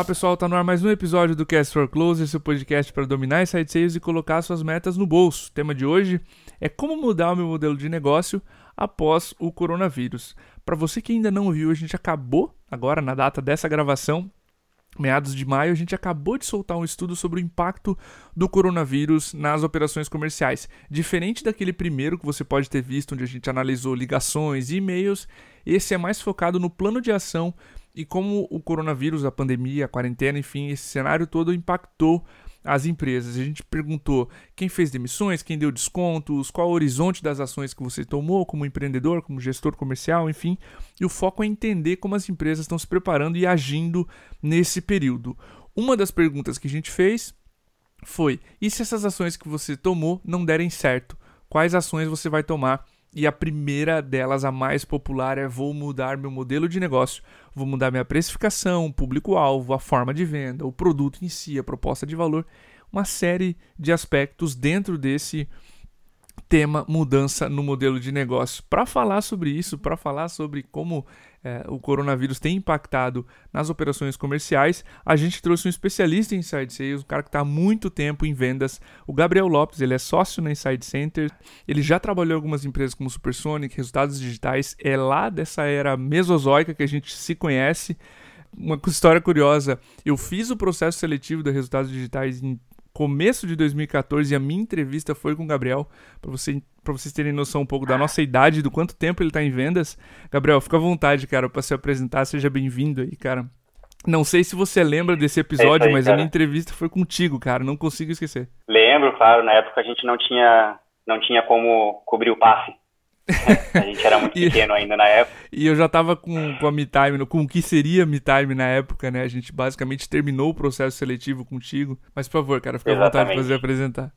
Olá pessoal, tá no ar mais um episódio do Cast for Closer, seu podcast para dominar site sales e colocar suas metas no bolso. O tema de hoje é como mudar o meu modelo de negócio após o coronavírus. Para você que ainda não viu, a gente acabou agora na data dessa gravação meados de maio, a gente acabou de soltar um estudo sobre o impacto do coronavírus nas operações comerciais. Diferente daquele primeiro que você pode ter visto, onde a gente analisou ligações e e-mails, esse é mais focado no plano de ação e como o coronavírus, a pandemia, a quarentena, enfim, esse cenário todo impactou as empresas. A gente perguntou quem fez demissões, quem deu descontos, qual o horizonte das ações que você tomou como empreendedor, como gestor comercial, enfim. E o foco é entender como as empresas estão se preparando e agindo nesse período. Uma das perguntas que a gente fez foi: e se essas ações que você tomou não derem certo? Quais ações você vai tomar e a primeira delas, a mais popular, é vou mudar meu modelo de negócio, vou mudar minha precificação, público-alvo, a forma de venda, o produto em si, a proposta de valor, uma série de aspectos dentro desse tema mudança no modelo de negócio. Para falar sobre isso, para falar sobre como é, o coronavírus tem impactado nas operações comerciais, a gente trouxe um especialista em Inside Sales, um cara que está há muito tempo em vendas, o Gabriel Lopes, ele é sócio na Inside Center, ele já trabalhou em algumas empresas como Supersonic, Resultados Digitais, é lá dessa era mesozoica que a gente se conhece. Uma história curiosa, eu fiz o processo seletivo da Resultados Digitais em começo de 2014 e a minha entrevista foi com o Gabriel, para você, vocês terem noção um pouco da nossa idade, do quanto tempo ele está em vendas. Gabriel, fica à vontade, cara, para se apresentar, seja bem-vindo aí, cara. Não sei se você lembra desse episódio, é aí, mas cara. a minha entrevista foi contigo, cara, não consigo esquecer. Lembro, claro, na época a gente não tinha, não tinha como cobrir o passe. A gente era muito e, pequeno ainda na época. E eu já tava com, com a MeTime, com o que seria MeTime na época, né? A gente basicamente terminou o processo seletivo contigo. Mas, por favor, cara, fica à vontade de fazer apresentar.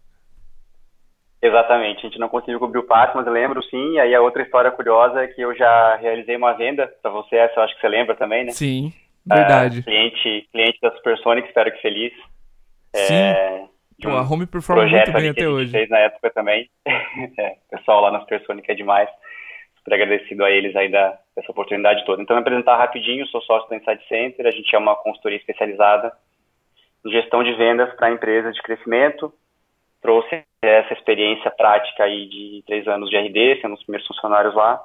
Exatamente, a gente não conseguiu cobrir o passe, mas eu lembro sim. E aí a outra história curiosa é que eu já realizei uma venda para você, essa eu acho que você lembra também, né? Sim, verdade. Uh, cliente, cliente da Supersonic, espero que feliz. Sim. É, Pô, a Home performa muito bem até hoje. fez na época também. é, o pessoal lá na Supersonic é demais. Super agradecido a eles aí da, dessa oportunidade toda. Então, me apresentar rapidinho, sou sócio do Insight Center, a gente é uma consultoria especializada em gestão de vendas para empresas de crescimento. Trouxe essa experiência prática aí de três anos de RD, sendo os primeiros funcionários lá,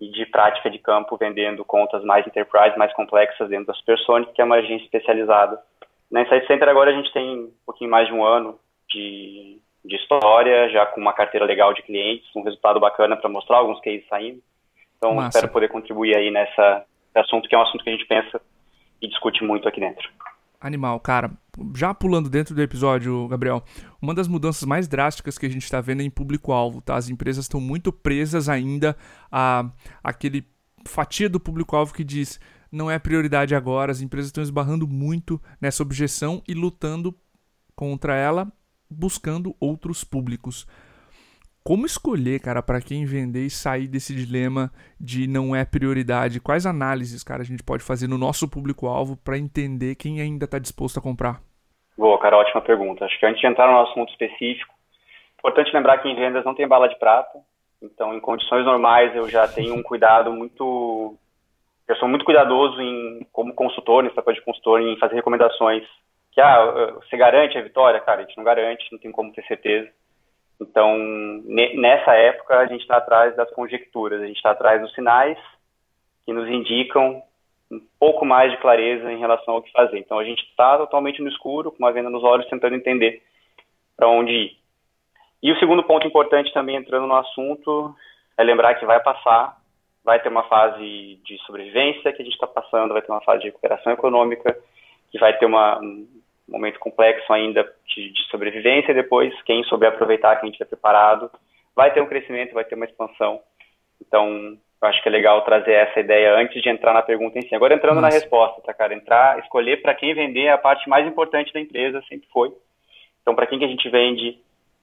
e de prática de campo, vendendo contas mais enterprise, mais complexas dentro da Supersonic, que é uma agência especializada na Insight Center agora a gente tem um pouquinho mais de um ano de, de história, já com uma carteira legal de clientes, um resultado bacana para mostrar, alguns cases saindo. Então Massa. espero poder contribuir aí nessa assunto que é um assunto que a gente pensa e discute muito aqui dentro. Animal, cara. Já pulando dentro do episódio, Gabriel, uma das mudanças mais drásticas que a gente está vendo é em público-alvo, tá? As empresas estão muito presas ainda a aquele fatia do público-alvo que diz não é prioridade agora, as empresas estão esbarrando muito nessa objeção e lutando contra ela, buscando outros públicos. Como escolher, cara, para quem vender e sair desse dilema de não é prioridade? Quais análises, cara, a gente pode fazer no nosso público-alvo para entender quem ainda está disposto a comprar? Boa, cara, ótima pergunta. Acho que antes de entrar no assunto específico, importante lembrar que em vendas não tem bala de prata. Então, em condições normais, eu já tenho um cuidado muito eu sou muito cuidadoso em, como consultor, nesse papel de consultor, em fazer recomendações que, ah, você garante a vitória? Cara, a gente não garante, não tem como ter certeza. Então, nessa época, a gente está atrás das conjecturas, a gente está atrás dos sinais que nos indicam um pouco mais de clareza em relação ao que fazer. Então, a gente está totalmente no escuro, com uma venda nos olhos, tentando entender para onde ir. E o segundo ponto importante também, entrando no assunto, é lembrar que vai passar, vai ter uma fase de sobrevivência que a gente está passando, vai ter uma fase de recuperação econômica, que vai ter uma, um momento complexo ainda de, de sobrevivência, e depois, quem souber aproveitar, quem estiver preparado, vai ter um crescimento, vai ter uma expansão. Então, eu acho que é legal trazer essa ideia antes de entrar na pergunta em si. Agora, entrando Nossa. na resposta, tá, cara? Entrar, escolher para quem vender é a parte mais importante da empresa, sempre foi. Então, para quem que a gente vende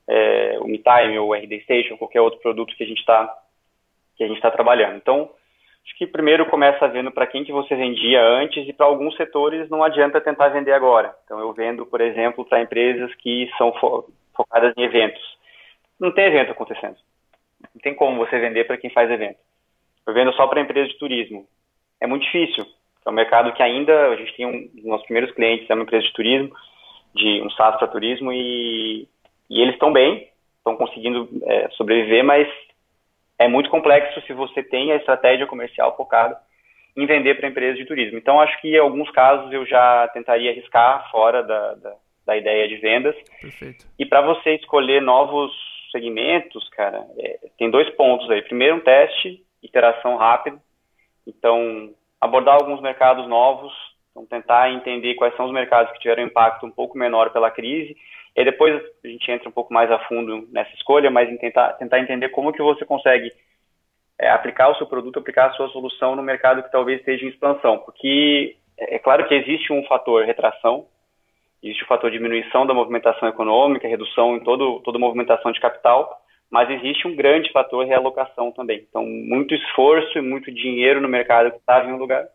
é, o MeTime ou o RD Station, qualquer outro produto que a gente está que a gente está trabalhando. Então, acho que primeiro começa vendo para quem que você vendia antes e para alguns setores não adianta tentar vender agora. Então, eu vendo, por exemplo, para empresas que são fo focadas em eventos. Não tem evento acontecendo. Não tem como você vender para quem faz evento. Eu vendo só para empresas de turismo. É muito difícil. É um mercado que ainda, a gente tem um dos nossos primeiros clientes, é uma empresa de turismo, de um SaaS para turismo, e, e eles estão bem, estão conseguindo é, sobreviver, mas é muito complexo se você tem a estratégia comercial focada em vender para empresas de turismo. Então, acho que em alguns casos eu já tentaria arriscar fora da, da, da ideia de vendas. Perfeito. E para você escolher novos segmentos, cara, é, tem dois pontos aí. Primeiro, um teste, iteração rápida. Então, abordar alguns mercados novos, então tentar entender quais são os mercados que tiveram impacto um pouco menor pela crise. E depois a gente entra um pouco mais a fundo nessa escolha, mas em tentar, tentar entender como que você consegue é, aplicar o seu produto, aplicar a sua solução no mercado que talvez esteja em expansão. Porque é, é claro que existe um fator retração, existe o fator diminuição da movimentação econômica, redução em todo, toda movimentação de capital, mas existe um grande fator realocação também. Então, muito esforço e muito dinheiro no mercado que estava em um lugar,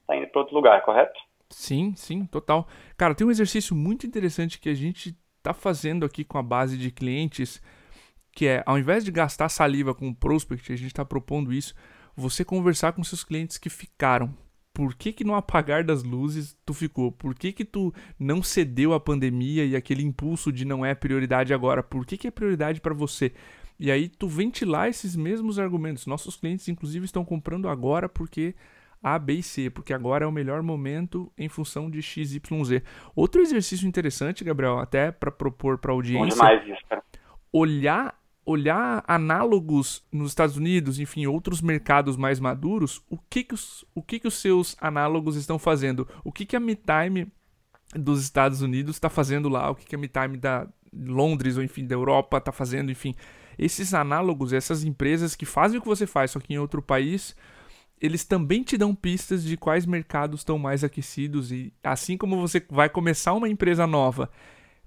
está indo para outro lugar, correto? Sim, sim, total. Cara, tem um exercício muito interessante que a gente está fazendo aqui com a base de clientes, que é, ao invés de gastar saliva com o prospect, a gente está propondo isso, você conversar com seus clientes que ficaram. Por que, que no apagar das luzes tu ficou? Por que, que tu não cedeu à pandemia e aquele impulso de não é prioridade agora? Por que, que é prioridade para você? E aí tu ventilar esses mesmos argumentos. Nossos clientes, inclusive, estão comprando agora porque A, B e C, porque agora é o melhor momento em função de X, Y, Z. Outro exercício interessante, Gabriel, até para propor para a audiência. Demais isso, cara. Olhar olhar análogos nos Estados Unidos, enfim, outros mercados mais maduros, o que que os, o que que os seus análogos estão fazendo? O que que a MeTime dos Estados Unidos está fazendo lá? O que que a MeTime da Londres ou enfim da Europa está fazendo? Enfim, esses análogos, essas empresas que fazem o que você faz, só que em outro país, eles também te dão pistas de quais mercados estão mais aquecidos e assim como você vai começar uma empresa nova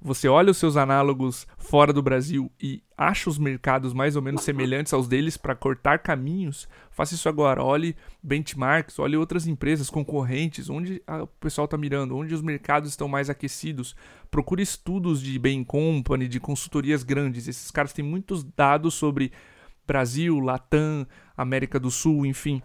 você olha os seus análogos fora do Brasil e acha os mercados mais ou menos semelhantes aos deles para cortar caminhos, faça isso agora. Olhe benchmarks, olhe outras empresas concorrentes, onde o pessoal está mirando, onde os mercados estão mais aquecidos. Procure estudos de Bain Company, de consultorias grandes. Esses caras têm muitos dados sobre Brasil, Latam, América do Sul, enfim,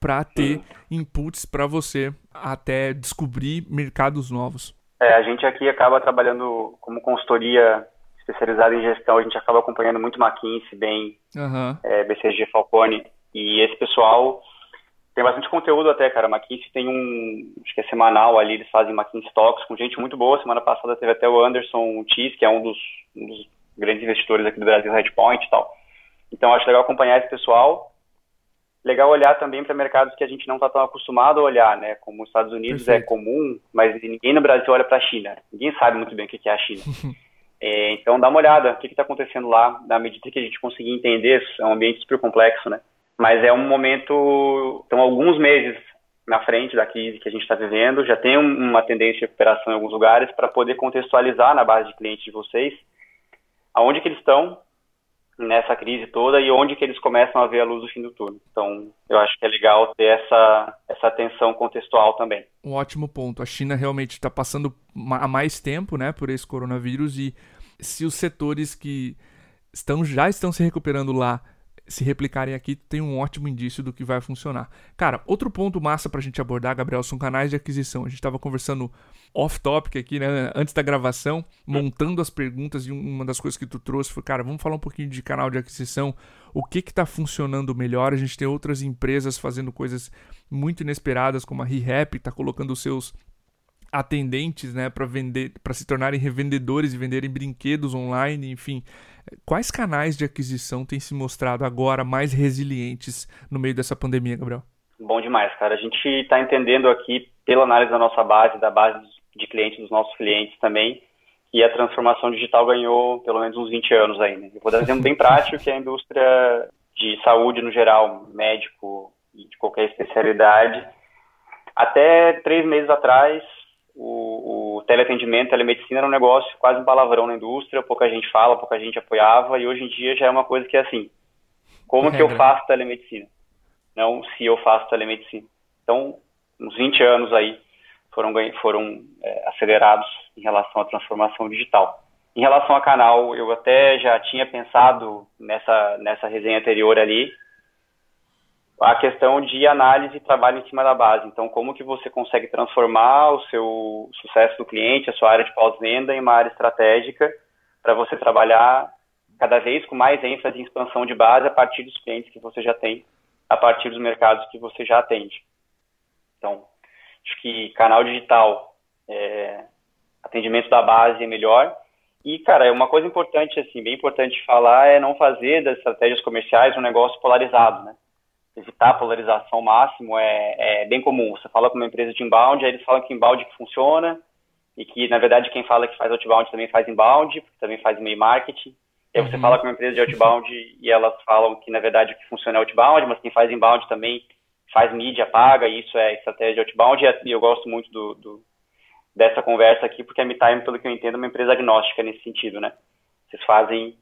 para ter inputs para você até descobrir mercados novos. É, a gente aqui acaba trabalhando como consultoria especializada em gestão, a gente acaba acompanhando muito McKinsey, bem uhum. é, BCG Falcone, e esse pessoal tem bastante conteúdo até, cara. McKinsey tem um, acho que é semanal ali, eles fazem McKinsey Talks com gente muito boa. Semana passada teve até o Anderson Tis, que é um dos, um dos grandes investidores aqui do Brasil, Redpoint e tal. Então acho legal acompanhar esse pessoal legal olhar também para mercados que a gente não está tão acostumado a olhar, né? Como os Estados Unidos é Perfeito. é comum, mas ninguém no Brasil olha para a China. Ninguém sabe muito bem o que é a China. é, então dá uma olhada, o que está acontecendo lá, na medida que a gente conseguir entender, é um ambiente super complexo, né? Mas é um momento, então alguns meses na frente da crise que a gente está vivendo, já tem uma tendência de recuperação em alguns lugares para poder contextualizar na base de clientes de vocês aonde que eles estão, nessa crise toda e onde que eles começam a ver a luz do fim do túnel. Então, eu acho que é legal ter essa, essa atenção contextual também. Um ótimo ponto. A China realmente está passando há mais tempo né, por esse coronavírus e se os setores que estão já estão se recuperando lá se replicarem aqui, tem um ótimo indício do que vai funcionar. Cara, outro ponto massa pra gente abordar, Gabriel, são canais de aquisição. A gente tava conversando off-topic aqui, né, antes da gravação, montando as perguntas e uma das coisas que tu trouxe foi, cara, vamos falar um pouquinho de canal de aquisição, o que que tá funcionando melhor. A gente tem outras empresas fazendo coisas muito inesperadas, como a ReHap, tá colocando os seus atendentes, né, para vender, para se tornarem revendedores e venderem brinquedos online, enfim. Quais canais de aquisição têm se mostrado agora mais resilientes no meio dessa pandemia, Gabriel? Bom demais, cara. A gente está entendendo aqui, pela análise da nossa base, da base de clientes dos nossos clientes também, que a transformação digital ganhou pelo menos uns 20 anos aí. Né? Eu vou dar um exemplo bem prático, que é a indústria de saúde no geral, médico e de qualquer especialidade. Até três meses atrás, o, o teleatendimento, telemedicina era um negócio quase um palavrão na indústria, pouca gente fala, pouca gente apoiava, e hoje em dia já é uma coisa que é assim, como que eu faço telemedicina? Não se eu faço telemedicina. Então, uns 20 anos aí foram, foram é, acelerados em relação à transformação digital. Em relação a canal, eu até já tinha pensado nessa, nessa resenha anterior ali, a questão de análise e trabalho em cima da base. Então, como que você consegue transformar o seu sucesso do cliente, a sua área de pós-venda, em uma área estratégica para você trabalhar cada vez com mais ênfase em expansão de base a partir dos clientes que você já tem, a partir dos mercados que você já atende. Então, acho que canal digital, é, atendimento da base é melhor. E, cara, é uma coisa importante, assim, bem importante falar é não fazer das estratégias comerciais um negócio polarizado, né? Evitar a polarização ao máximo é, é bem comum. Você fala com uma empresa de inbound, aí eles falam que inbound que funciona e que, na verdade, quem fala que faz outbound também faz inbound, também faz e-mail marketing. E aí você uhum. fala com uma empresa de outbound e elas falam que, na verdade, o que funciona é outbound, mas quem faz inbound também faz mídia paga, e isso é estratégia de outbound, e eu gosto muito do, do dessa conversa aqui, porque a MeTime, pelo que eu entendo, é uma empresa agnóstica nesse sentido, né? Vocês fazem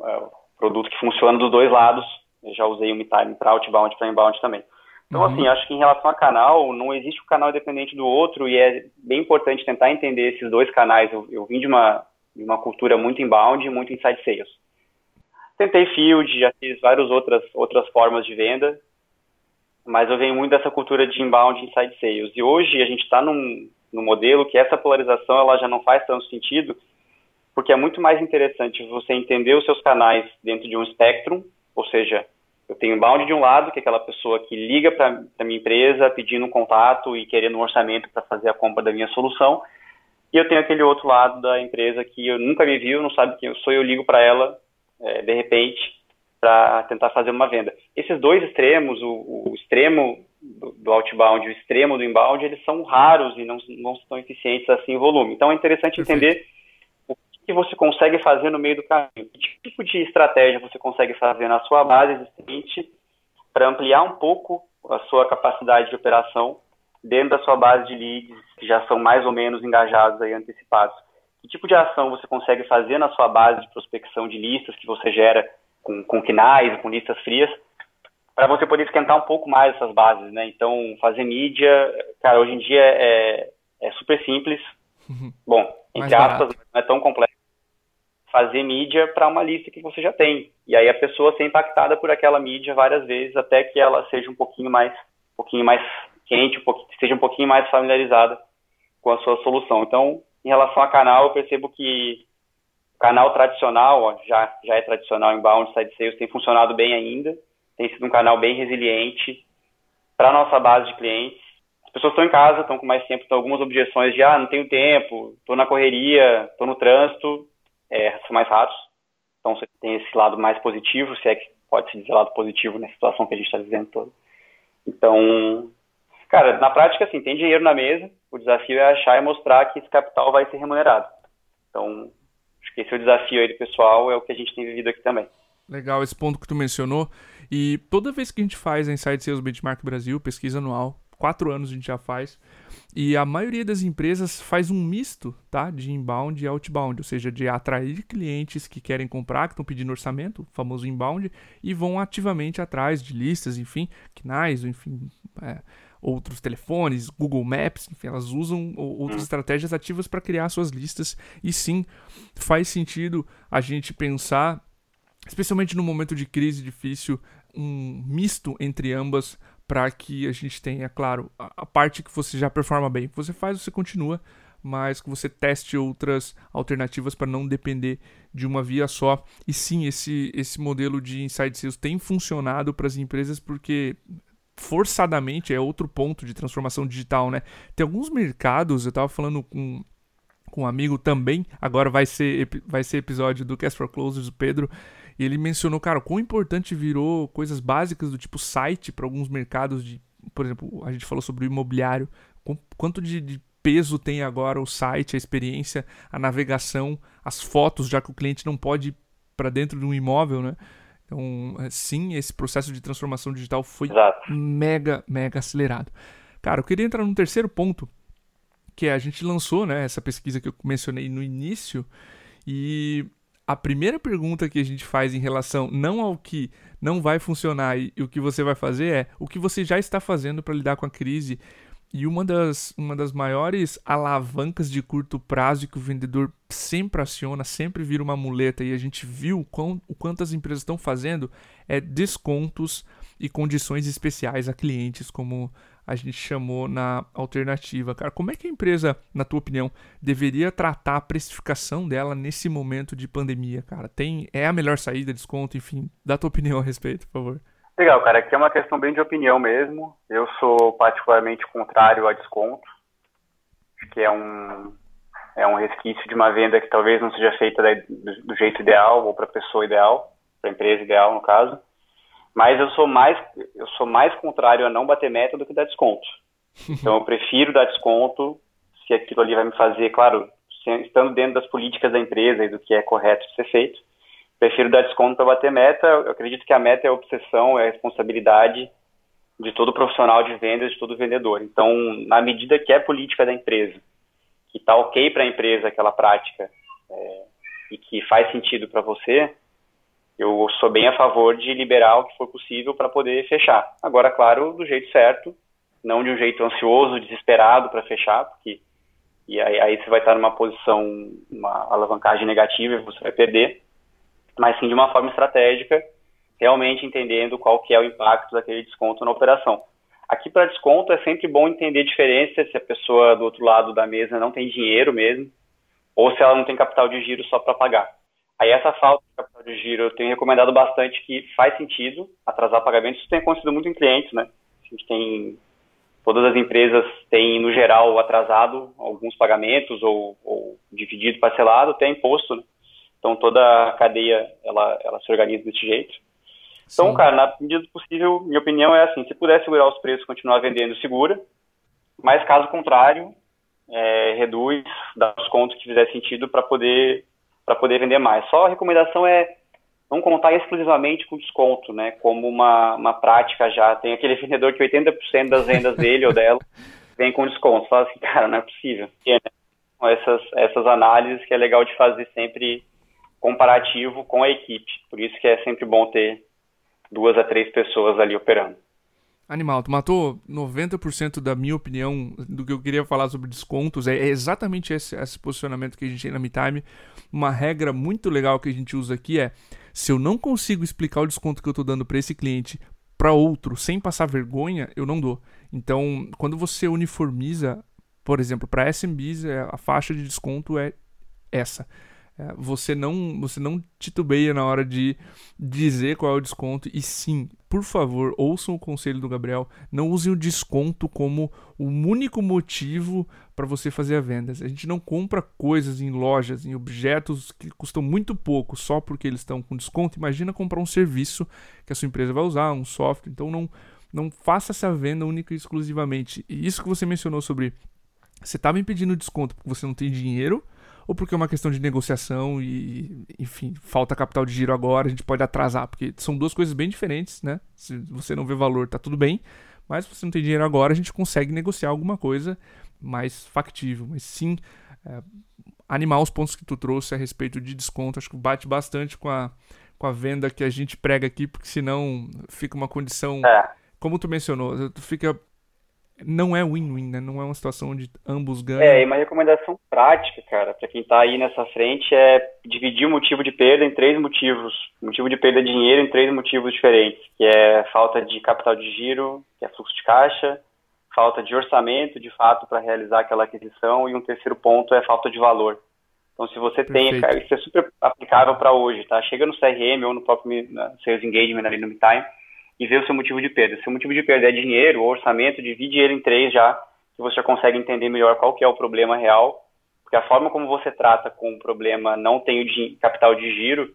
uh, produto que funciona dos dois lados, eu já usei o MeTime para outbound e para inbound também. Então, uhum. assim, acho que em relação a canal, não existe um canal independente do outro, e é bem importante tentar entender esses dois canais. Eu, eu vim de uma, de uma cultura muito inbound e muito inside sales. Tentei field, já fiz várias outras, outras formas de venda, mas eu venho muito dessa cultura de inbound e inside sales. E hoje a gente está num, num modelo que essa polarização ela já não faz tanto sentido, porque é muito mais interessante você entender os seus canais dentro de um espectro, ou seja, eu tenho inbound de um lado, que é aquela pessoa que liga para a minha empresa pedindo um contato e querendo um orçamento para fazer a compra da minha solução, e eu tenho aquele outro lado da empresa que eu nunca me viu, não sabe quem eu sou, eu ligo para ela é, de repente para tentar fazer uma venda. Esses dois extremos, o, o extremo do, do, outbound e o extremo do inbound, eles são raros e não, não são eficientes assim em volume. Então é interessante Perfeito. entender que você consegue fazer no meio do caminho, que tipo de estratégia você consegue fazer na sua base existente para ampliar um pouco a sua capacidade de operação dentro da sua base de leads que já são mais ou menos engajados aí antecipados. Que tipo de ação você consegue fazer na sua base de prospecção de listas que você gera com, com KNAIs, com listas frias, para você poder esquentar um pouco mais essas bases, né? Então, fazer mídia, cara, hoje em dia é, é super simples. Uhum. Bom, entre aspas, não é tão complexo. Fazer mídia para uma lista que você já tem. E aí a pessoa ser impactada por aquela mídia várias vezes até que ela seja um pouquinho mais, um pouquinho mais quente, um pouquinho, seja um pouquinho mais familiarizada com a sua solução. Então, em relação a canal, eu percebo que canal tradicional, ó, já, já é tradicional inbound, side sales, tem funcionado bem ainda, tem sido um canal bem resiliente para a nossa base de clientes. As pessoas estão em casa, estão com mais tempo, estão algumas objeções de, ah, não tenho tempo, estou na correria, estou no trânsito, é, são mais raros. Então, você tem esse lado mais positivo, se é que pode se dizer lado positivo na situação que a gente está vivendo toda. Então, cara, na prática, assim, tem dinheiro na mesa, o desafio é achar e mostrar que esse capital vai ser remunerado. Então, Acho que esse é o desafio aí do pessoal, é o que a gente tem vivido aqui também. Legal esse ponto que tu mencionou. E toda vez que a gente faz a Inside Sales Benchmark Brasil, pesquisa anual, quatro anos a gente já faz, e a maioria das empresas faz um misto tá, de inbound e outbound, ou seja, de atrair clientes que querem comprar, que estão pedindo orçamento, famoso inbound, e vão ativamente atrás de listas, enfim, KNAIs, enfim, é, outros telefones, Google Maps, enfim, elas usam outras hum. estratégias ativas para criar suas listas. E sim, faz sentido a gente pensar, especialmente no momento de crise difícil, um misto entre ambas para que a gente tenha, claro, a, a parte que você já performa bem, que você faz, você continua, mas que você teste outras alternativas para não depender de uma via só. E sim, esse, esse modelo de inside sales tem funcionado para as empresas porque forçadamente é outro ponto de transformação digital, né? Tem alguns mercados, eu estava falando com, com um amigo também, agora vai ser, vai ser episódio do Cast for Closers, o Pedro, e ele mencionou, cara, quão importante virou coisas básicas do tipo site para alguns mercados de, por exemplo, a gente falou sobre o imobiliário, quanto de, de peso tem agora o site, a experiência, a navegação, as fotos, já que o cliente não pode ir para dentro de um imóvel, né? Então, é, sim, esse processo de transformação digital foi Exato. mega, mega acelerado. Cara, eu queria entrar num terceiro ponto, que é a gente lançou, né, essa pesquisa que eu mencionei no início, e a primeira pergunta que a gente faz em relação não ao que não vai funcionar e, o que você vai fazer é o que você já está fazendo para lidar com a crise? E uma das, uma das maiores alavancas de curto prazo que o vendedor sempre aciona, sempre vira uma muleta, e a gente viu quão, o quanto as empresas estão fazendo, é descontos e condições especiais a clientes, como a gente chamou na alternativa. Cara, como é que a empresa, na tua opinião, deveria tratar a precificação dela nesse momento de pandemia, cara? Tem é a melhor saída, desconto, enfim, dá tua opinião a respeito, por favor. Legal, cara, aqui é uma questão bem de opinião mesmo. Eu sou particularmente contrário a desconto. Acho que é um é um resquício de uma venda que talvez não seja feita do, jeito ideal ou para a pessoa ideal, para a empresa ideal no caso. Mas eu sou mais eu sou mais contrário a não bater meta do que dar desconto. Então eu prefiro dar desconto se aquilo ali vai me fazer, claro, estando dentro das políticas da empresa e do que é correto ser feito. Prefiro dar desconto para bater meta. Eu acredito que a meta é a obsessão, é a responsabilidade de todo profissional de vendas, de todo vendedor. Então, na medida que é política da empresa, que está ok para a empresa aquela prática é, e que faz sentido para você, eu sou bem a favor de liberar o que for possível para poder fechar. Agora, claro, do jeito certo, não de um jeito ansioso, desesperado para fechar, porque e aí, aí, você vai estar numa posição, uma alavancagem negativa e você vai perder, mas sim de uma forma estratégica, realmente entendendo qual que é o impacto daquele desconto na operação. Aqui para desconto é sempre bom entender a diferença se a pessoa do outro lado da mesa não tem dinheiro mesmo, ou se ela não tem capital de giro só para pagar. Aí essa falta de capital de giro eu tenho recomendado bastante que faz sentido atrasar pagamentos. Isso tem acontecido muito em clientes, né? A gente tem todas as empresas têm no geral atrasado alguns pagamentos ou, ou dividido, parcelado, tem imposto, né? Então toda a cadeia ela ela se organiza desse jeito. Então, Sim. cara, na medida do possível, minha opinião é assim: se puder segurar os preços, continuar vendendo, segura. Mas caso contrário, é, reduz, dá desconto que fizer sentido para poder para poder vender mais. Só a recomendação é não contar exclusivamente com desconto, né? Como uma, uma prática já. Tem aquele vendedor que 80% das vendas dele ou dela vem com desconto. Fala assim, cara, não é possível. Né? essas, essas análises que é legal de fazer sempre comparativo com a equipe. Por isso que é sempre bom ter duas a três pessoas ali operando. Animal, tu matou 90% da minha opinião do que eu queria falar sobre descontos. É, exatamente esse, esse posicionamento que a gente tem na MeTime. Uma regra muito legal que a gente usa aqui é: se eu não consigo explicar o desconto que eu estou dando para esse cliente para outro sem passar vergonha, eu não dou. Então, quando você uniformiza, por exemplo, para SMBs, é, a faixa de desconto é essa. É, você não você não titubeia na hora de dizer qual é o desconto e sim, por favor, ouçam o conselho do Gabriel, não usem o desconto como o único motivo para você fazer a venda. A gente não compra coisas em lojas, em objetos que custam muito pouco só porque eles estão com desconto. Imagina comprar um serviço que a sua empresa vai usar, um software. Então não não faça essa venda única e exclusivamente. E isso que você mencionou sobre você está me pedindo desconto porque você não tem dinheiro ou porque é uma questão de negociação e, enfim, falta capital de giro agora, a gente pode atrasar, porque são duas coisas bem diferentes, né? Se você não vê valor, tá tudo bem, mas se você não tem dinheiro agora, a gente consegue negociar alguma coisa mais factível. Mas sim, é, animar os pontos que tu trouxe a respeito de desconto, acho que bate bastante com a, com a venda que a gente prega aqui, porque senão fica uma condição. É. Como tu mencionou, tu fica não é win-win, né? Não é uma situação onde ambos ganham. É, e uma recomendação prática, cara, para quem tá aí nessa frente é dividir o motivo de perda em três motivos. O motivo de perda de dinheiro em três motivos diferentes, que é falta de capital de giro, que é fluxo de caixa, falta de orçamento, de fato, para realizar aquela aquisição, e um terceiro ponto é falta de valor. Então, se você Perfeito. tem, isso é super aplicável para hoje, tá? Chega no CRM ou no próprio Sales Engagement ali no MeTime, e ver o seu motivo de perda. Se o motivo de perda é dinheiro ou orçamento, divide ele em três já, que você já consegue entender melhor qual que é o problema real, porque a forma como você trata com o problema não tem o capital de giro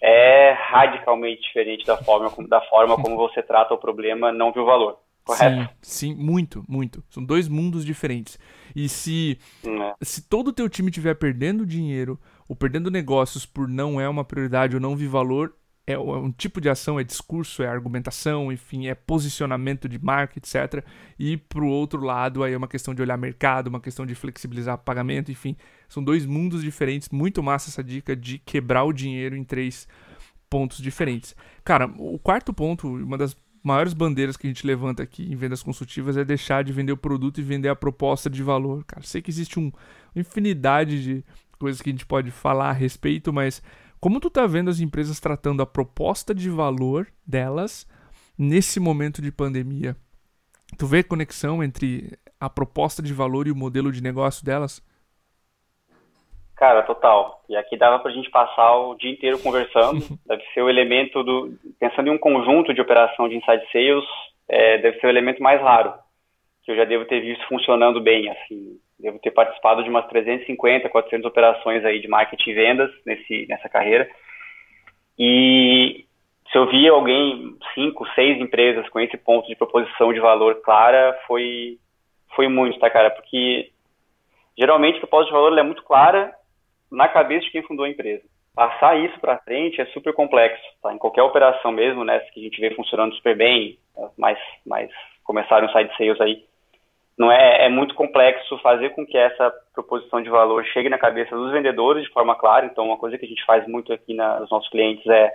é radicalmente diferente da forma, da forma como você trata o problema não viu valor. Correto? Sim, sim, muito, muito. São dois mundos diferentes. E se, é. se todo o teu time estiver perdendo dinheiro ou perdendo negócios por não é uma prioridade ou não vi valor, é, é um tipo de ação, é discurso, é argumentação, enfim, é posicionamento de marca, etc. E pro outro lado, aí é uma questão de olhar mercado, uma questão de flexibilizar pagamento, enfim. São dois mundos diferentes. Muito massa essa dica de quebrar o dinheiro em três pontos diferentes. Cara, o quarto ponto, uma das maiores bandeiras que a gente levanta aqui em vendas consultivas é deixar de vender o produto e vender a proposta de valor. Cara, sei que existe um, uma infinidade de coisas que a gente pode falar a respeito, mas como tu tá vendo as empresas tratando a proposta de valor delas nesse momento de pandemia? Tu vê conexão entre a proposta de valor e o modelo de negócio delas? Cara, total. E aqui dava para a gente passar o dia inteiro conversando. deve ser o elemento do. Pensando em um conjunto de operação de inside sales, é, deve ser o elemento mais raro que eu já devo ter visto funcionando bem. Assim, devo ter participado de umas 350, 400 operações aí de marketing e vendas nesse, nessa carreira. E se eu via alguém, cinco, seis empresas com esse ponto de proposição de valor clara, foi, foi muito, tá, cara? Porque geralmente a proposta de valor é muito clara na cabeça de quem fundou a empresa. Passar isso para frente é super complexo, tá? Em qualquer operação mesmo, né, que a gente vê funcionando super bem, mais, mais começaram side sales aí, não é, é muito complexo fazer com que essa proposição de valor chegue na cabeça dos vendedores de forma clara. Então, uma coisa que a gente faz muito aqui na, nos nossos clientes é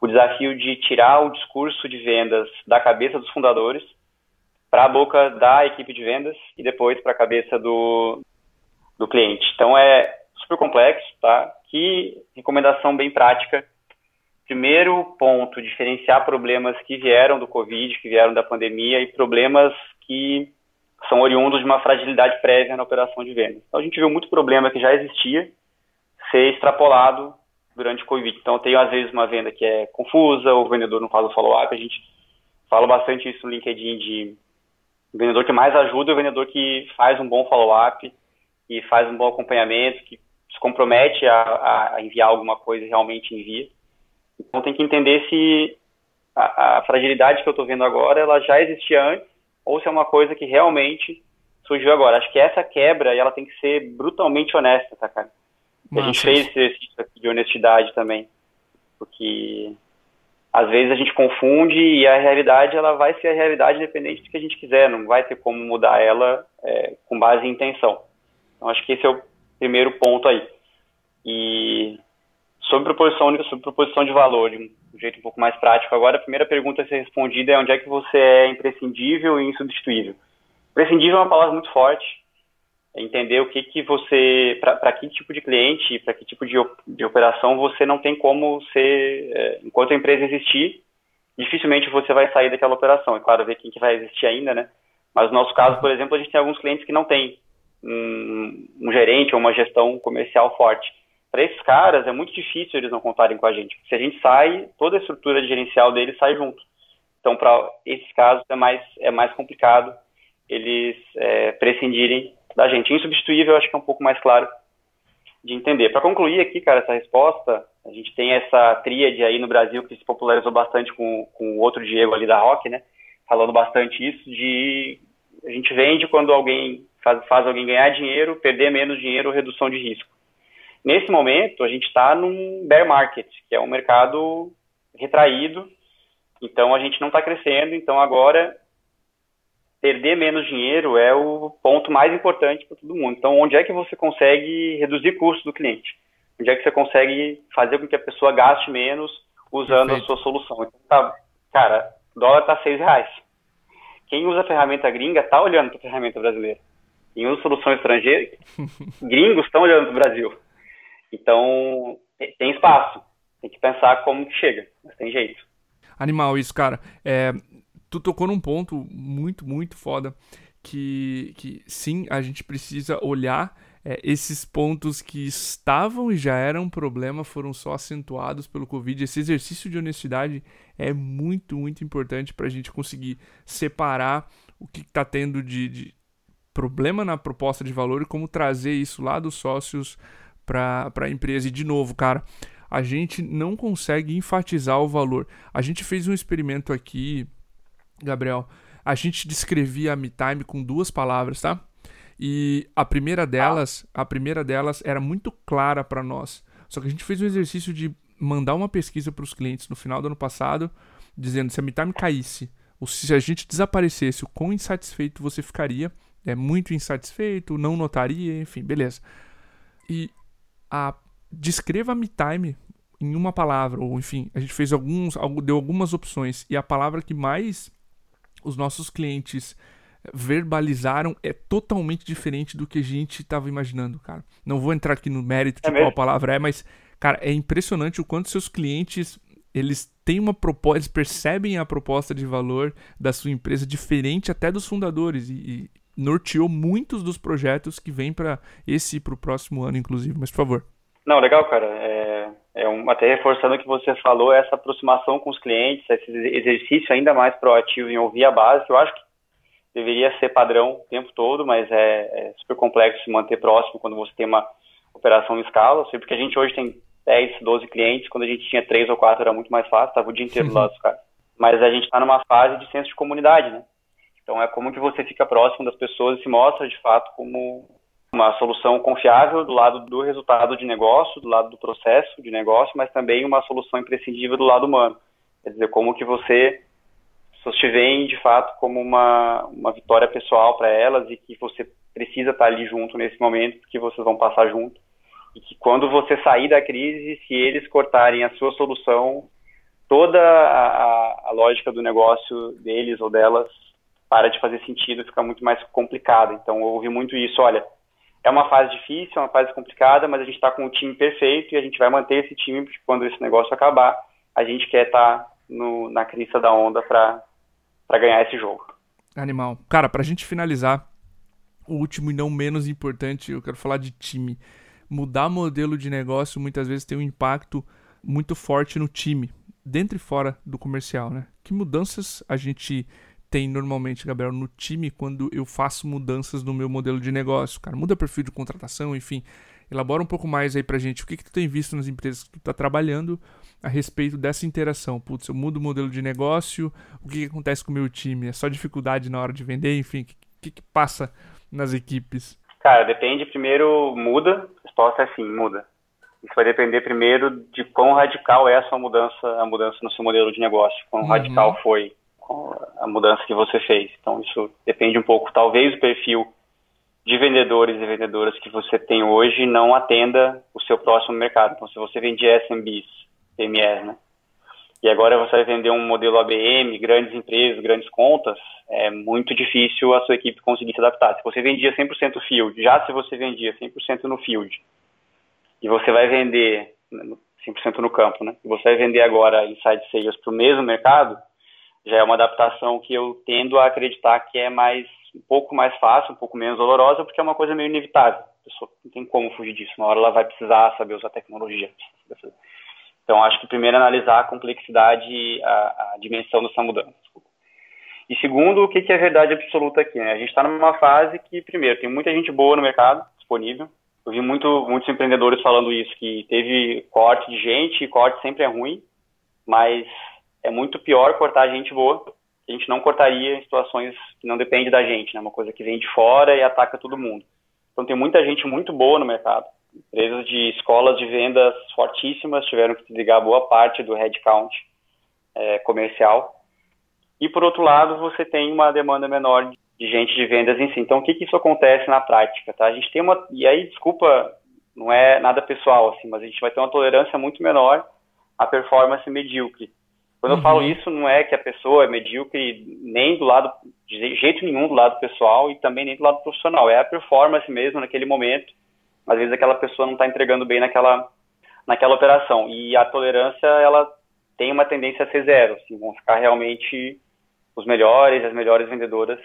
o desafio de tirar o discurso de vendas da cabeça dos fundadores para a boca da equipe de vendas e depois para a cabeça do, do cliente. Então, é super complexo, tá? Que recomendação bem prática. Primeiro ponto, diferenciar problemas que vieram do Covid, que vieram da pandemia e problemas que são oriundos de uma fragilidade prévia na operação de venda. Então a gente viu muito problema que já existia ser extrapolado durante o Covid. Então eu tenho às vezes uma venda que é confusa, o vendedor não faz o follow-up, a gente fala bastante isso no LinkedIn de o vendedor que mais ajuda é o vendedor que faz um bom follow-up e faz um bom acompanhamento, que se compromete a, a enviar alguma coisa e realmente envia. Então tem que entender se a, a fragilidade que eu estou vendo agora, ela já existia antes ou se é uma coisa que realmente surgiu agora. Acho que essa quebra ela tem que ser brutalmente honesta, tá, cara? a gente fez esse exercício de honestidade também, porque às vezes a gente confunde e a realidade ela vai ser a realidade independente do que a gente quiser, não vai ter como mudar ela é, com base em intenção. Então acho que esse é o primeiro ponto aí. E sobre proposição sobre proposição de valor, de um jeito um pouco mais prático. Agora, a primeira pergunta a ser respondida é onde é que você é imprescindível e insubstituível. Imprescindível é uma palavra muito forte. É entender o que que você, para que tipo de cliente, para que tipo de, de operação você não tem como ser, é, enquanto a empresa existir, dificilmente você vai sair daquela operação. É claro, ver quem que vai existir ainda, né? Mas no nosso caso, por exemplo, a gente tem alguns clientes que não têm um, um gerente ou uma gestão comercial forte para esses caras é muito difícil eles não contarem com a gente. Se a gente sai, toda a estrutura gerencial deles sai junto. Então, para esses casos é mais, é mais complicado eles é, prescindirem da gente. Insubstituível, acho que é um pouco mais claro de entender. Para concluir aqui, cara, essa resposta, a gente tem essa tríade aí no Brasil que se popularizou bastante com, com o outro Diego ali da Rock, né? Falando bastante isso de a gente vende quando alguém faz, faz alguém ganhar dinheiro, perder menos dinheiro, redução de risco. Nesse momento, a gente está num bear market, que é um mercado retraído, então a gente não está crescendo, então agora perder menos dinheiro é o ponto mais importante para todo mundo. Então, onde é que você consegue reduzir custos do cliente? Onde é que você consegue fazer com que a pessoa gaste menos usando Perfeito. a sua solução? Então, tá, cara, o dólar está seis reais. Quem usa a ferramenta gringa está olhando para a ferramenta brasileira. Quem usa solução estrangeira, gringos estão olhando para o Brasil. Então, tem espaço. Tem que pensar como que chega, mas tem jeito. Animal isso, cara. É, tu tocou num ponto muito, muito foda que, que sim, a gente precisa olhar é, esses pontos que estavam e já eram problema foram só acentuados pelo Covid. Esse exercício de honestidade é muito, muito importante para a gente conseguir separar o que está tendo de, de problema na proposta de valor e como trazer isso lá dos sócios para a empresa. E de novo, cara, a gente não consegue enfatizar o valor. A gente fez um experimento aqui, Gabriel. A gente descrevia a MeTime com duas palavras, tá? E a primeira delas, a primeira delas era muito clara para nós. Só que a gente fez um exercício de mandar uma pesquisa para os clientes no final do ano passado, dizendo se a MeTime caísse, ou se a gente desaparecesse, o quão insatisfeito você ficaria. É muito insatisfeito, não notaria, enfim, beleza. E a descreva me time em uma palavra, ou enfim, a gente fez alguns, deu algumas opções e a palavra que mais os nossos clientes verbalizaram é totalmente diferente do que a gente estava imaginando, cara. Não vou entrar aqui no mérito de é qual palavra é, mas cara, é impressionante o quanto seus clientes eles têm uma proposta, eles percebem a proposta de valor da sua empresa diferente até dos fundadores e, e norteou muitos dos projetos que vêm para esse e para o próximo ano, inclusive. Mas, por favor. Não, legal, cara. É, é um, até reforçando o que você falou, essa aproximação com os clientes, esse exercício ainda mais proativo em ouvir a base, que eu acho que deveria ser padrão o tempo todo, mas é, é super complexo se manter próximo quando você tem uma operação em escala. Sei porque a gente hoje tem 10, 12 clientes, quando a gente tinha 3 ou 4 era muito mais fácil, estava o dia inteiro lado dos caras. Mas a gente está numa fase de senso de comunidade, né? Então é como que você fica próximo das pessoas e se mostra de fato como uma solução confiável do lado do resultado de negócio, do lado do processo de negócio, mas também uma solução imprescindível do lado humano. Quer dizer, como que você veem de fato como uma, uma vitória pessoal para elas e que você precisa estar ali junto nesse momento, que vocês vão passar junto. E que quando você sair da crise, se eles cortarem a sua solução, toda a, a lógica do negócio deles ou delas para de fazer sentido, fica muito mais complicada. Então, eu ouvi muito isso, olha, é uma fase difícil, é uma fase complicada, mas a gente está com um time perfeito e a gente vai manter esse time, porque quando esse negócio acabar, a gente quer estar tá na crista da onda para ganhar esse jogo. Animal. Cara, para a gente finalizar, o último e não menos importante, eu quero falar de time. Mudar modelo de negócio muitas vezes tem um impacto muito forte no time, dentro e fora do comercial, né? Que mudanças a gente tem normalmente, Gabriel, no time quando eu faço mudanças no meu modelo de negócio, cara? Muda perfil de contratação, enfim. Elabora um pouco mais aí pra gente. O que, que tu tem visto nas empresas que tu tá trabalhando a respeito dessa interação? Putz, eu mudo o modelo de negócio, o que, que acontece com o meu time? É só dificuldade na hora de vender? Enfim, o que, que, que passa nas equipes? Cara, depende. Primeiro, muda. A resposta é sim, muda. Isso vai depender primeiro de quão radical é a sua mudança, a mudança no seu modelo de negócio, quão uhum. radical foi a mudança que você fez. Então, isso depende um pouco. Talvez o perfil de vendedores e vendedoras que você tem hoje não atenda o seu próximo mercado. Então, se você vendia SMBs, PMEs, né? E agora você vai vender um modelo ABM, grandes empresas, grandes contas, é muito difícil a sua equipe conseguir se adaptar. Se você vendia 100% field, já se você vendia 100% no field, e você vai vender 100% no campo, né? E você vai vender agora inside sales para o mesmo mercado, já é uma adaptação que eu tendo a acreditar que é mais um pouco mais fácil, um pouco menos dolorosa, porque é uma coisa meio inevitável. A pessoa não tem como fugir disso. Uma hora ela vai precisar saber usar tecnologia. Então, acho que primeiro analisar a complexidade, a, a dimensão dessa mudança. E segundo, o que, que é verdade absoluta aqui? Né? A gente está numa fase que, primeiro, tem muita gente boa no mercado disponível. Eu vi muito, muitos empreendedores falando isso, que teve corte de gente, e corte sempre é ruim, mas é muito pior cortar gente boa. A gente não cortaria em situações que não depende da gente, né? Uma coisa que vem de fora e ataca todo mundo. Então tem muita gente muito boa no mercado. Empresas de escolas de vendas fortíssimas tiveram que desligar boa parte do headcount é, comercial. E por outro lado, você tem uma demanda menor de gente de vendas em si. Então, o que, que isso acontece na prática? Tá? A gente tem uma. E aí, desculpa, não é nada pessoal, assim, mas a gente vai ter uma tolerância muito menor à performance medíocre. Quando uhum. eu falo isso, não é que a pessoa é medíocre nem do lado, de jeito nenhum do lado pessoal e também nem do lado profissional. É a performance mesmo naquele momento. Às vezes aquela pessoa não está entregando bem naquela, naquela operação. E a tolerância, ela tem uma tendência a ser zero. Assim, vão ficar realmente os melhores, as melhores vendedoras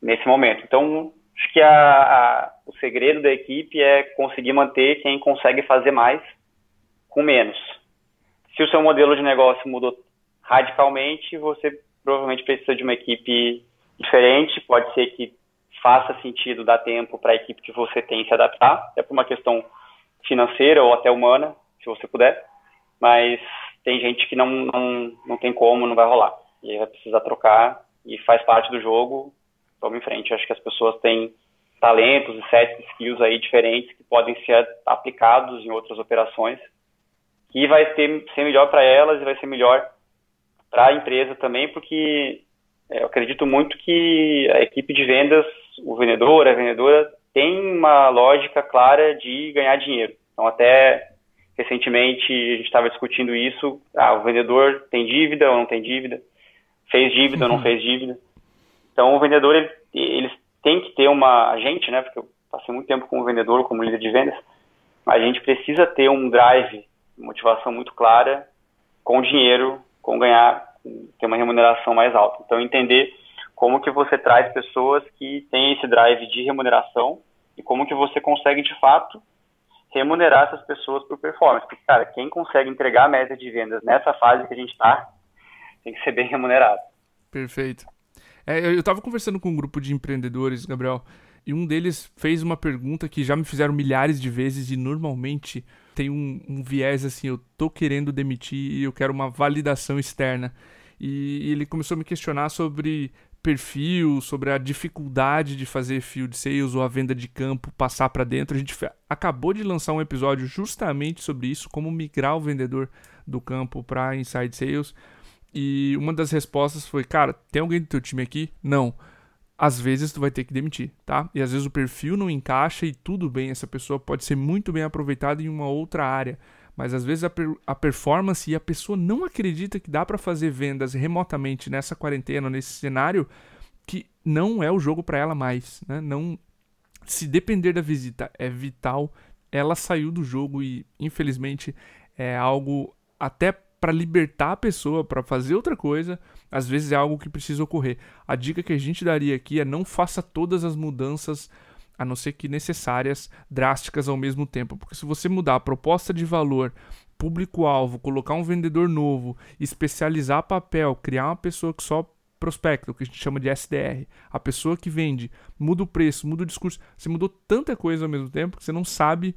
nesse momento. Então, acho que a, a, o segredo da equipe é conseguir manter quem consegue fazer mais com menos. Se o seu modelo de negócio mudou radicalmente, você provavelmente precisa de uma equipe diferente. Pode ser que faça sentido dar tempo para a equipe que você tem se adaptar, até por uma questão financeira ou até humana, se você puder. Mas tem gente que não, não, não tem como, não vai rolar. E aí vai precisar trocar e faz parte do jogo. Vamos em frente. Acho que as pessoas têm talentos e sets skills aí diferentes que podem ser aplicados em outras operações e vai ter, ser melhor para elas e vai ser melhor para a empresa também, porque é, eu acredito muito que a equipe de vendas, o vendedor, a vendedora, tem uma lógica clara de ganhar dinheiro. Então, até recentemente a gente estava discutindo isso. Ah, o vendedor tem dívida ou não tem dívida? Fez dívida ou não uhum. fez dívida? Então, o vendedor, ele, eles têm que ter uma... A gente, né, porque eu passei muito tempo como vendedor, como líder de vendas, a gente precisa ter um drive, motivação muito clara com dinheiro, com ganhar, ter uma remuneração mais alta. Então, entender como que você traz pessoas que têm esse drive de remuneração e como que você consegue, de fato, remunerar essas pessoas por performance. Porque, cara, quem consegue entregar a média de vendas nessa fase que a gente está, tem que ser bem remunerado. Perfeito. É, eu estava conversando com um grupo de empreendedores, Gabriel, e um deles fez uma pergunta que já me fizeram milhares de vezes e normalmente tem um, um viés assim, eu tô querendo demitir e eu quero uma validação externa. E, e ele começou a me questionar sobre perfil, sobre a dificuldade de fazer field sales ou a venda de campo passar para dentro. A gente acabou de lançar um episódio justamente sobre isso, como migrar o vendedor do campo para inside sales. E uma das respostas foi: "Cara, tem alguém do teu time aqui?" Não às vezes tu vai ter que demitir, tá? E às vezes o perfil não encaixa e tudo bem, essa pessoa pode ser muito bem aproveitada em uma outra área, mas às vezes a, per a performance e a pessoa não acredita que dá para fazer vendas remotamente nessa quarentena, nesse cenário, que não é o jogo para ela mais, né? Não se depender da visita é vital, ela saiu do jogo e infelizmente é algo até para libertar a pessoa para fazer outra coisa, às vezes é algo que precisa ocorrer. A dica que a gente daria aqui é não faça todas as mudanças, a não ser que necessárias, drásticas ao mesmo tempo, porque se você mudar a proposta de valor, público-alvo, colocar um vendedor novo, especializar papel, criar uma pessoa que só prospecta, o que a gente chama de SDR, a pessoa que vende, muda o preço, muda o discurso, você mudou tanta coisa ao mesmo tempo que você não sabe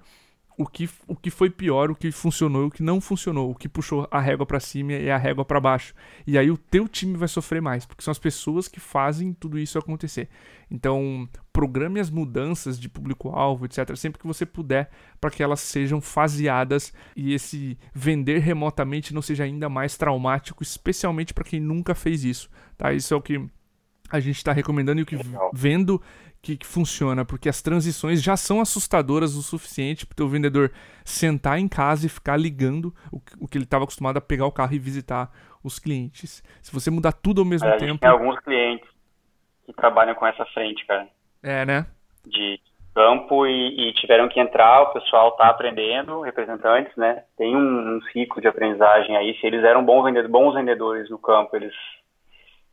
o que, o que foi pior, o que funcionou, o que não funcionou, o que puxou a régua para cima e a régua para baixo. E aí o teu time vai sofrer mais, porque são as pessoas que fazem tudo isso acontecer. Então, programe as mudanças de público-alvo, etc, sempre que você puder, para que elas sejam faseadas e esse vender remotamente não seja ainda mais traumático, especialmente para quem nunca fez isso, tá? Isso é o que a gente está recomendando e o que vendo que, que, funciona, porque as transições já são assustadoras o suficiente para o vendedor sentar em casa e ficar ligando o, o que ele estava acostumado a pegar o carro e visitar os clientes. Se você mudar tudo ao mesmo é, tempo. Tem alguns clientes que trabalham com essa frente, cara. É, né? De campo e, e tiveram que entrar, o pessoal está aprendendo, representantes, né? Tem um, um, ciclo de aprendizagem aí. Se eles eram bons vendedores, bons vendedores no campo, eles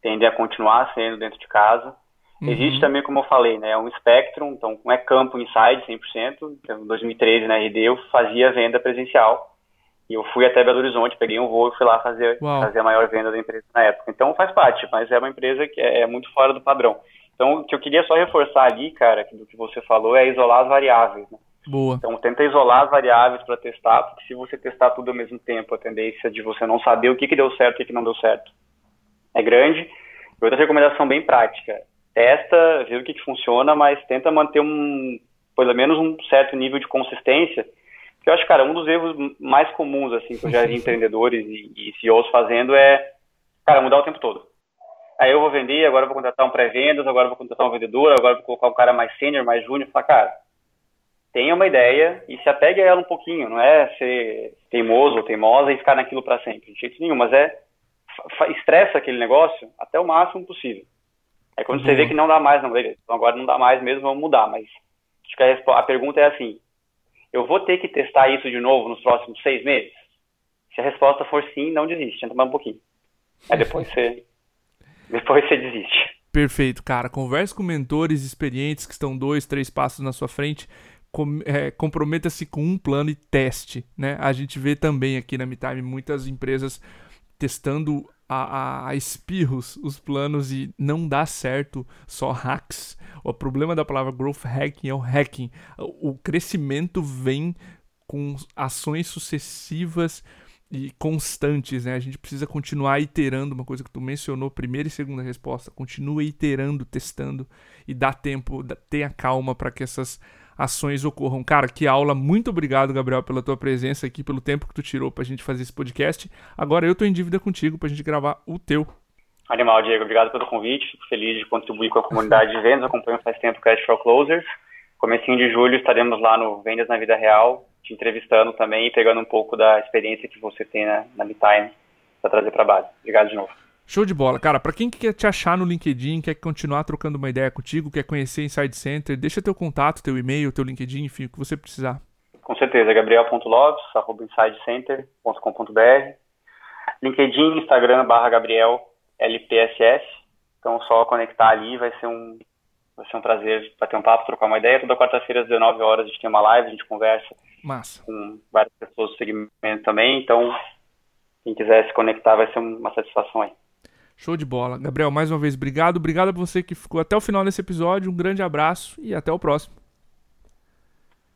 tendem a continuar sendo dentro de casa Uhum. Existe também, como eu falei, né, um espectro, então não é campo inside 100%. Então, em 2013, na RD, eu fazia venda presencial. E eu fui até Belo Horizonte, peguei um voo e fui lá fazer, fazer a maior venda da empresa na época. Então faz parte, mas é uma empresa que é, é muito fora do padrão. Então, o que eu queria só reforçar ali, cara, do que você falou, é isolar as variáveis. Né? Boa. Então, tenta isolar as variáveis para testar, porque se você testar tudo ao mesmo tempo, a tendência de você não saber o que, que deu certo e o que não deu certo é grande. Outra recomendação bem prática, testa, vê o que, que funciona, mas tenta manter um, pelo menos um certo nível de consistência. Que eu acho, cara, um dos erros mais comuns, assim, que eu já vi empreendedores e, e CEOs fazendo é, cara, mudar o tempo todo. Aí eu vou vender, agora eu vou contratar um pré-vendas, agora eu vou contratar um vendedor, agora eu vou colocar um cara mais sênior, mais júnior. Fala, cara, tenha uma ideia e se apegue a ela um pouquinho. Não é ser teimoso ou teimosa e ficar naquilo para sempre, de jeito nenhum, mas é estressa aquele negócio até o máximo possível. É quando uhum. você vê que não dá mais, não, beleza, então agora não dá mais mesmo, vamos mudar. Mas acho que a, a pergunta é assim: eu vou ter que testar isso de novo nos próximos seis meses? Se a resposta for sim, não desiste, tenta mais um pouquinho. Aí depois você, depois você desiste. Perfeito, cara. Converse com mentores experientes que estão dois, três passos na sua frente. Com, é, comprometa-se com um plano e teste, né? A gente vê também aqui na MeTime muitas empresas testando a, a, a, espirros os planos e não dá certo só hacks. O problema da palavra growth hacking é o hacking. O crescimento vem com ações sucessivas e constantes, né? A gente precisa continuar iterando, uma coisa que tu mencionou, primeira e segunda resposta, continua iterando, testando e dá tempo, tenha calma para que essas ações ocorram. Cara, que aula. Muito obrigado, Gabriel, pela tua presença aqui, pelo tempo que tu tirou pra gente fazer esse podcast. Agora eu tô em dívida contigo pra gente gravar o teu. Animal, Diego. Obrigado pelo convite. Fico feliz de contribuir com a comunidade de vendas. Acompanho faz tempo o Cash for Closers. Comecinho de julho estaremos lá no Vendas na Vida Real, te entrevistando também e pegando um pouco da experiência que você tem na, na MeTime para trazer para base. Obrigado de novo. Show de bola. Cara, para quem quer te achar no LinkedIn, quer continuar trocando uma ideia contigo, quer conhecer Inside Center, deixa teu contato, teu e-mail, teu LinkedIn, enfim, o que você precisar. Com certeza, gabriel.lopes, arroba insidecenter.com.br. LinkedIn, Instagram, barra Gabriel LPSS. Então, só conectar ali vai ser um, vai ser um prazer bater um papo, trocar uma ideia. Toda quarta-feira, às 19 horas, a gente tem uma live, a gente conversa Massa. com várias pessoas do segmento também. Então, quem quiser se conectar, vai ser uma satisfação aí. Show de bola. Gabriel, mais uma vez, obrigado. Obrigado a você que ficou até o final desse episódio. Um grande abraço e até o próximo.